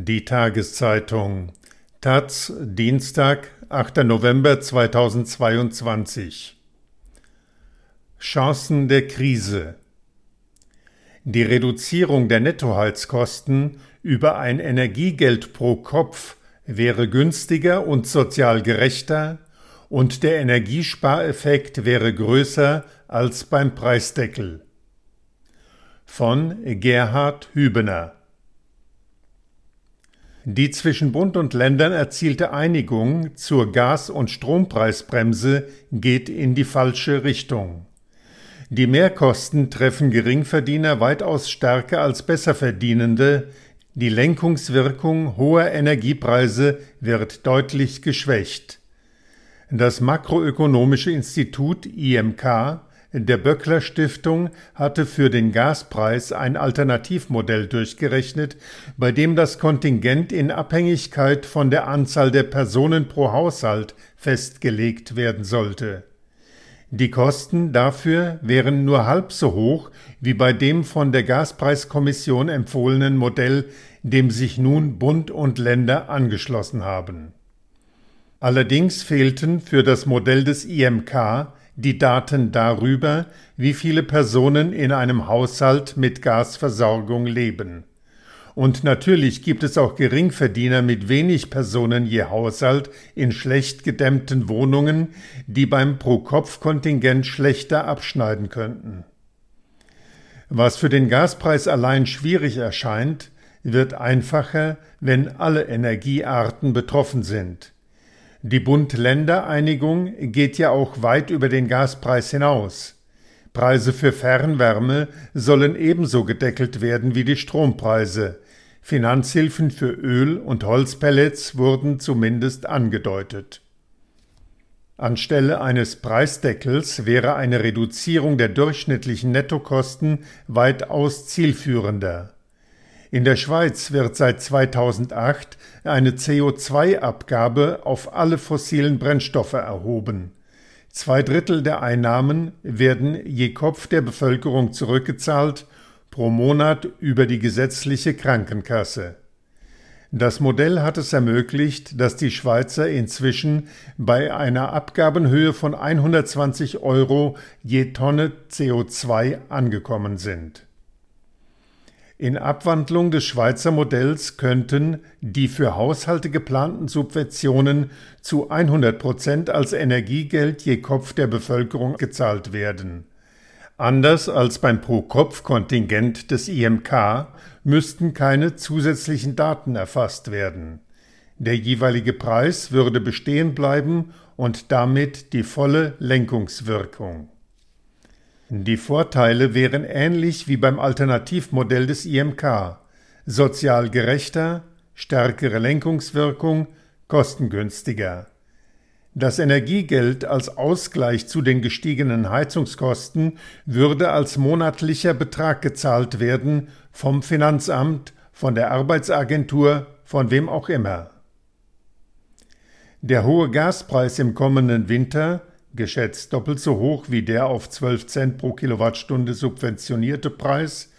Die Tageszeitung Taz Dienstag, 8. November 2022 Chancen der Krise Die Reduzierung der Nettoheizkosten über ein Energiegeld pro Kopf wäre günstiger und sozial gerechter und der Energiespareffekt wäre größer als beim Preisdeckel. Von Gerhard Hübener die zwischen Bund und Ländern erzielte Einigung zur Gas- und Strompreisbremse geht in die falsche Richtung. Die Mehrkosten treffen Geringverdiener weitaus stärker als Besserverdienende, die Lenkungswirkung hoher Energiepreise wird deutlich geschwächt. Das Makroökonomische Institut IMK der Böckler Stiftung hatte für den Gaspreis ein Alternativmodell durchgerechnet, bei dem das Kontingent in Abhängigkeit von der Anzahl der Personen pro Haushalt festgelegt werden sollte. Die Kosten dafür wären nur halb so hoch wie bei dem von der Gaspreiskommission empfohlenen Modell, dem sich nun Bund und Länder angeschlossen haben. Allerdings fehlten für das Modell des IMK die Daten darüber, wie viele Personen in einem Haushalt mit Gasversorgung leben. Und natürlich gibt es auch Geringverdiener mit wenig Personen je Haushalt in schlecht gedämmten Wohnungen, die beim Pro-Kopf-Kontingent schlechter abschneiden könnten. Was für den Gaspreis allein schwierig erscheint, wird einfacher, wenn alle Energiearten betroffen sind. Die Bund-Länder-Einigung geht ja auch weit über den Gaspreis hinaus. Preise für Fernwärme sollen ebenso gedeckelt werden wie die Strompreise. Finanzhilfen für Öl und Holzpellets wurden zumindest angedeutet. Anstelle eines Preisdeckels wäre eine Reduzierung der durchschnittlichen Nettokosten weitaus zielführender. In der Schweiz wird seit 2008 eine CO2-Abgabe auf alle fossilen Brennstoffe erhoben. Zwei Drittel der Einnahmen werden je Kopf der Bevölkerung zurückgezahlt, pro Monat über die gesetzliche Krankenkasse. Das Modell hat es ermöglicht, dass die Schweizer inzwischen bei einer Abgabenhöhe von 120 Euro je Tonne CO2 angekommen sind. In Abwandlung des Schweizer Modells könnten die für Haushalte geplanten Subventionen zu 100 Prozent als Energiegeld je Kopf der Bevölkerung gezahlt werden. Anders als beim Pro-Kopf-Kontingent des IMK müssten keine zusätzlichen Daten erfasst werden. Der jeweilige Preis würde bestehen bleiben und damit die volle Lenkungswirkung. Die Vorteile wären ähnlich wie beim Alternativmodell des IMK sozial gerechter, stärkere Lenkungswirkung, kostengünstiger. Das Energiegeld als Ausgleich zu den gestiegenen Heizungskosten würde als monatlicher Betrag gezahlt werden vom Finanzamt, von der Arbeitsagentur, von wem auch immer. Der hohe Gaspreis im kommenden Winter geschätzt doppelt so hoch wie der auf 12 Cent pro Kilowattstunde subventionierte Preis,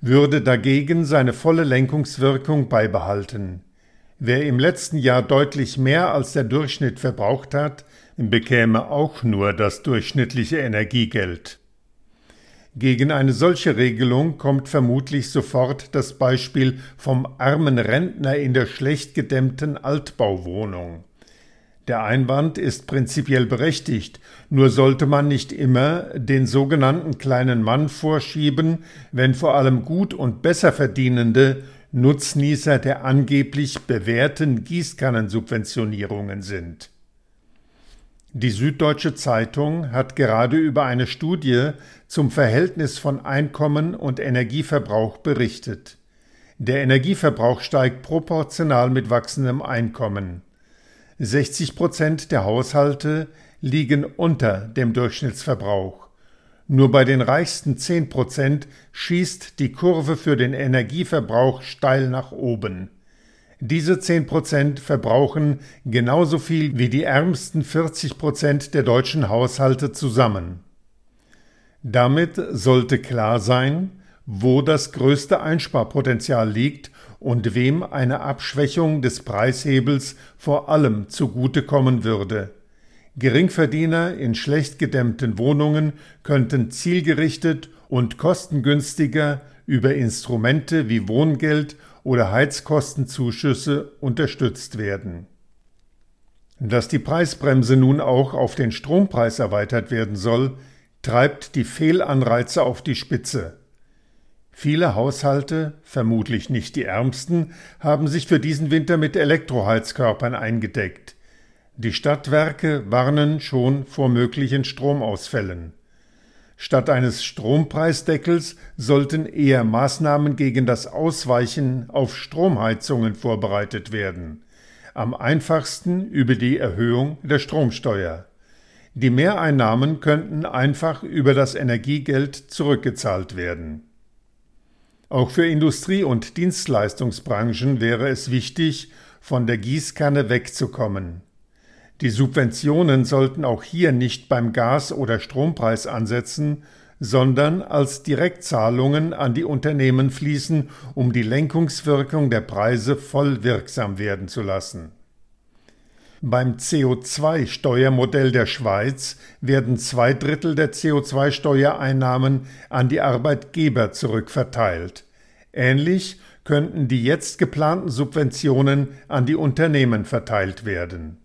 würde dagegen seine volle Lenkungswirkung beibehalten. Wer im letzten Jahr deutlich mehr als der Durchschnitt verbraucht hat, bekäme auch nur das durchschnittliche Energiegeld. Gegen eine solche Regelung kommt vermutlich sofort das Beispiel vom armen Rentner in der schlecht gedämmten Altbauwohnung. Der Einwand ist prinzipiell berechtigt, nur sollte man nicht immer den sogenannten kleinen Mann vorschieben, wenn vor allem gut und besser verdienende Nutznießer der angeblich bewährten Gießkannensubventionierungen sind. Die Süddeutsche Zeitung hat gerade über eine Studie zum Verhältnis von Einkommen und Energieverbrauch berichtet. Der Energieverbrauch steigt proportional mit wachsendem Einkommen. 60 Prozent der Haushalte liegen unter dem Durchschnittsverbrauch. Nur bei den reichsten 10 Prozent schießt die Kurve für den Energieverbrauch steil nach oben. Diese 10 Prozent verbrauchen genauso viel wie die ärmsten 40 Prozent der deutschen Haushalte zusammen. Damit sollte klar sein, wo das größte Einsparpotenzial liegt und wem eine Abschwächung des Preishebels vor allem zugutekommen würde. Geringverdiener in schlecht gedämmten Wohnungen könnten zielgerichtet und kostengünstiger über Instrumente wie Wohngeld oder Heizkostenzuschüsse unterstützt werden. Dass die Preisbremse nun auch auf den Strompreis erweitert werden soll, treibt die Fehlanreize auf die Spitze. Viele Haushalte, vermutlich nicht die ärmsten, haben sich für diesen Winter mit Elektroheizkörpern eingedeckt. Die Stadtwerke warnen schon vor möglichen Stromausfällen. Statt eines Strompreisdeckels sollten eher Maßnahmen gegen das Ausweichen auf Stromheizungen vorbereitet werden. Am einfachsten über die Erhöhung der Stromsteuer. Die Mehreinnahmen könnten einfach über das Energiegeld zurückgezahlt werden. Auch für Industrie- und Dienstleistungsbranchen wäre es wichtig, von der Gießkanne wegzukommen. Die Subventionen sollten auch hier nicht beim Gas- oder Strompreis ansetzen, sondern als Direktzahlungen an die Unternehmen fließen, um die Lenkungswirkung der Preise voll wirksam werden zu lassen. Beim CO2-Steuermodell der Schweiz werden zwei Drittel der CO2-Steuereinnahmen an die Arbeitgeber zurückverteilt. Ähnlich könnten die jetzt geplanten Subventionen an die Unternehmen verteilt werden.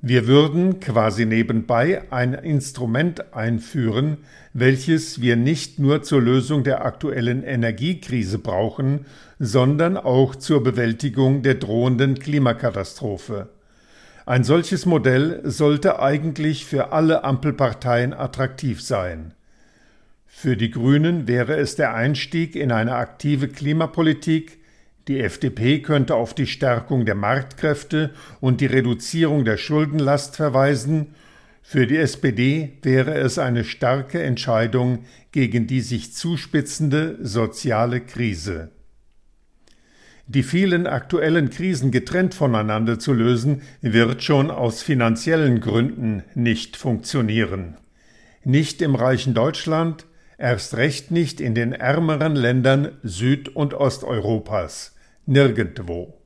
Wir würden quasi nebenbei ein Instrument einführen, welches wir nicht nur zur Lösung der aktuellen Energiekrise brauchen, sondern auch zur Bewältigung der drohenden Klimakatastrophe. Ein solches Modell sollte eigentlich für alle Ampelparteien attraktiv sein. Für die Grünen wäre es der Einstieg in eine aktive Klimapolitik, die FDP könnte auf die Stärkung der Marktkräfte und die Reduzierung der Schuldenlast verweisen, für die SPD wäre es eine starke Entscheidung gegen die sich zuspitzende soziale Krise. Die vielen aktuellen Krisen getrennt voneinander zu lösen, wird schon aus finanziellen Gründen nicht funktionieren. Nicht im reichen Deutschland, erst recht nicht in den ärmeren Ländern Süd- und Osteuropas nirgendwo